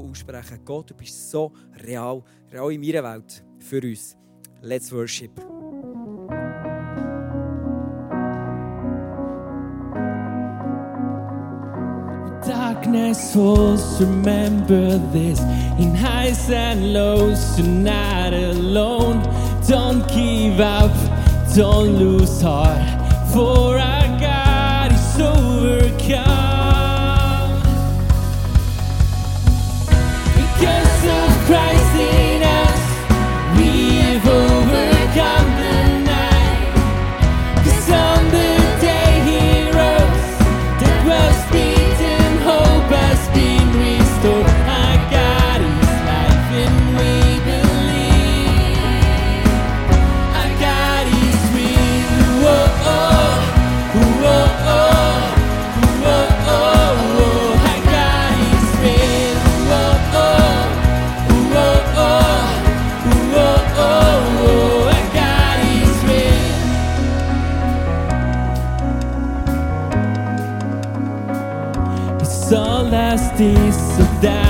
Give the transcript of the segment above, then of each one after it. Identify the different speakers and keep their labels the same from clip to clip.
Speaker 1: Glauben aussprechen. Gott, du bist so real, real in meiner Welt für uns. Let's worship. darkness falls, remember this. In highs and lows, you're not alone. Don't give up, don't lose heart. For our
Speaker 2: piece of that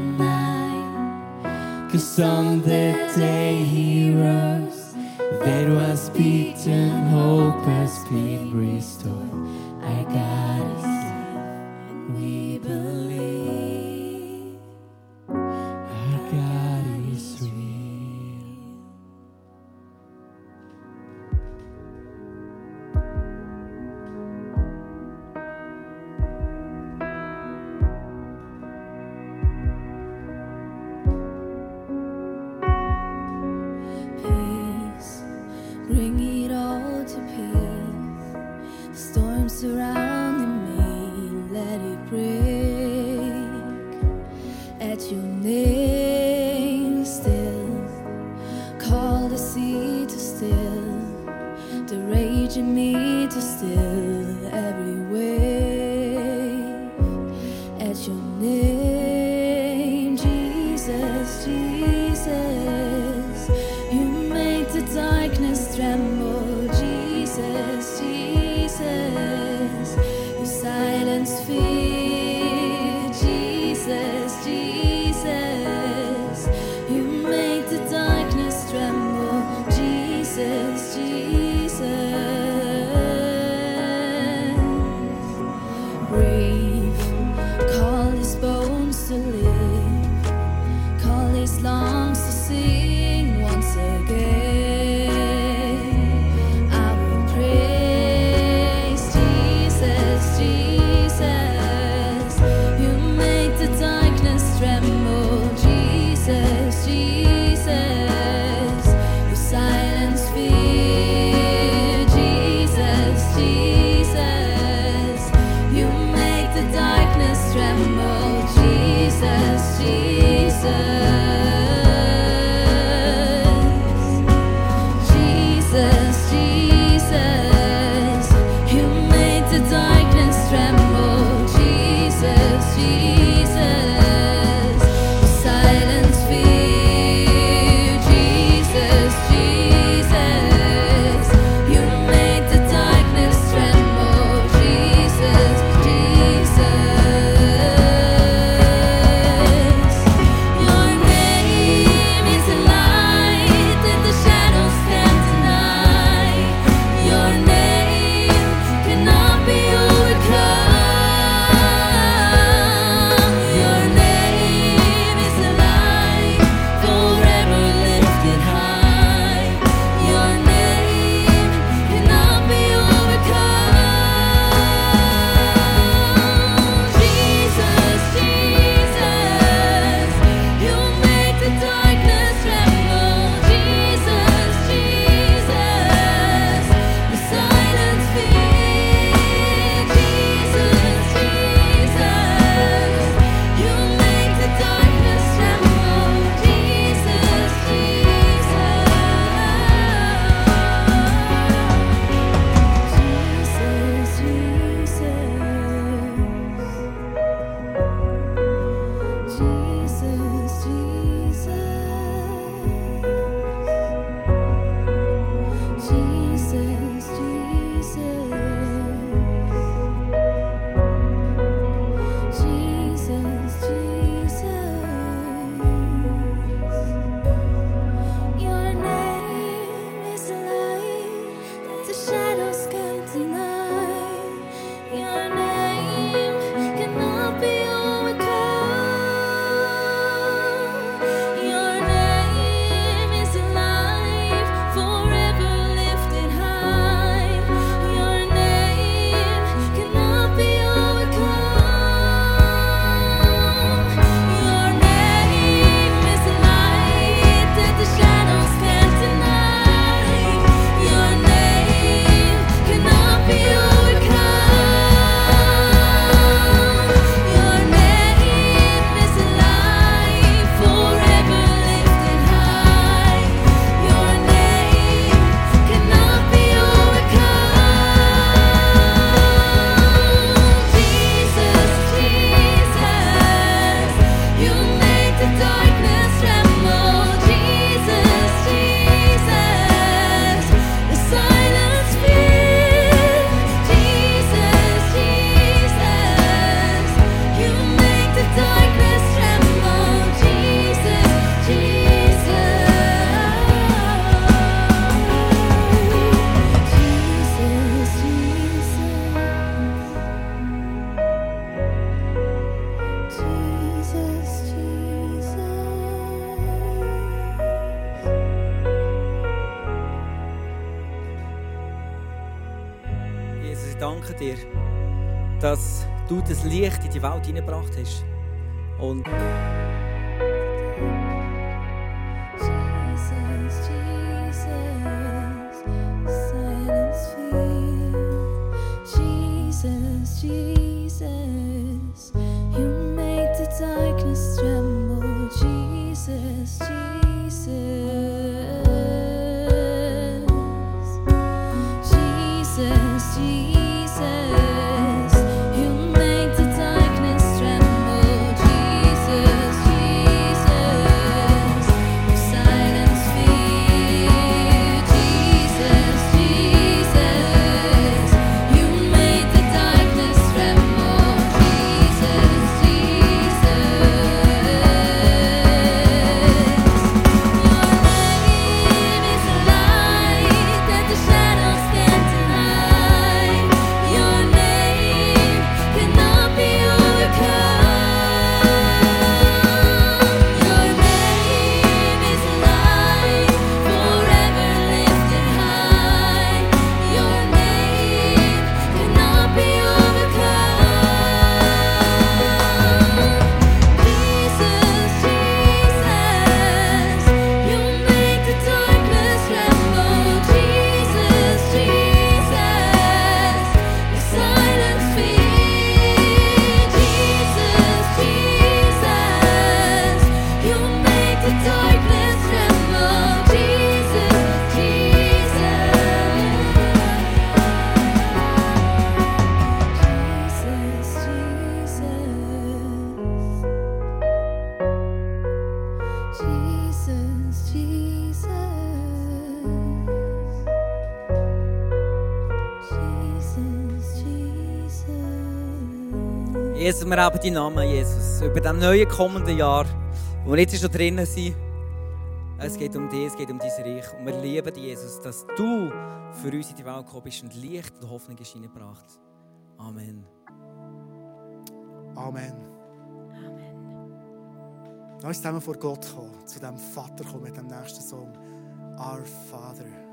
Speaker 2: Cause on that day he rose, that was beaten, hope has been restored.
Speaker 3: I got danke dir, dass du das Licht in die Welt hineingebracht hast. Und
Speaker 2: Jesus,
Speaker 3: wir haben deinen Namen, Jesus, über das neue kommende Jahr, wo wir jetzt schon drinnen sind. Es geht um dich, es geht um dein Reich. Und wir lieben dich, Jesus, dass du für uns in die Welt gekommen bist und Licht und Hoffnung ist hineingebracht. Amen.
Speaker 1: Amen. Amen. Lass uns zusammen vor Gott kommen, zu dem Vater kommen mit dem nächsten Song. Our Father.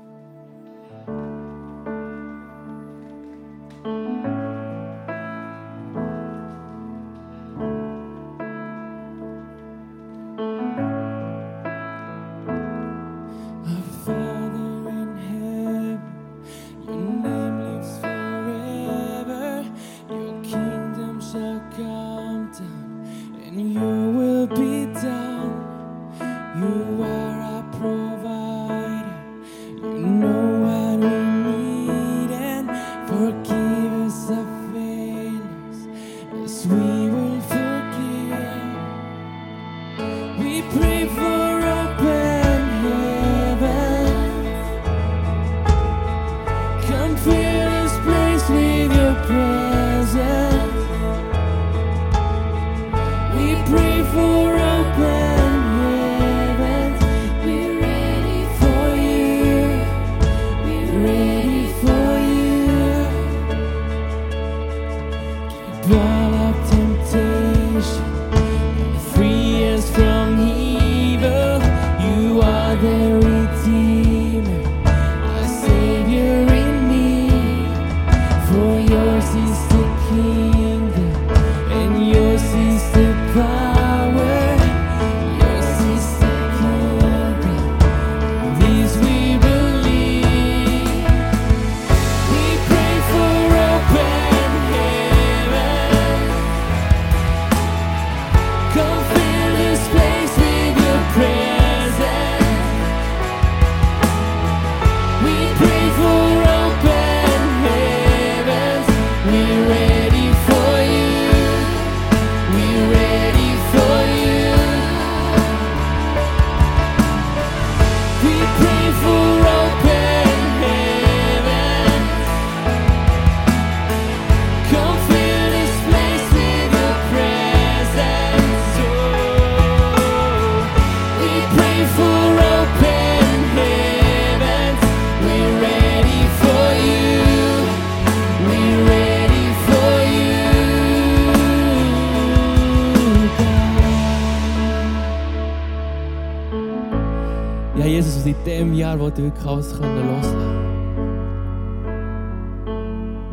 Speaker 4: auch durchaus loslassen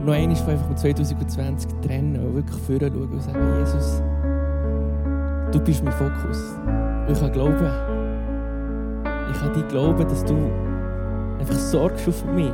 Speaker 4: Noch einmal einfach mit 2020 trennen und wirklich vorher schauen und sagen, Jesus, du bist mein Fokus. Ich kann glauben, ich kann dir glauben, dass du einfach sorgst für mich.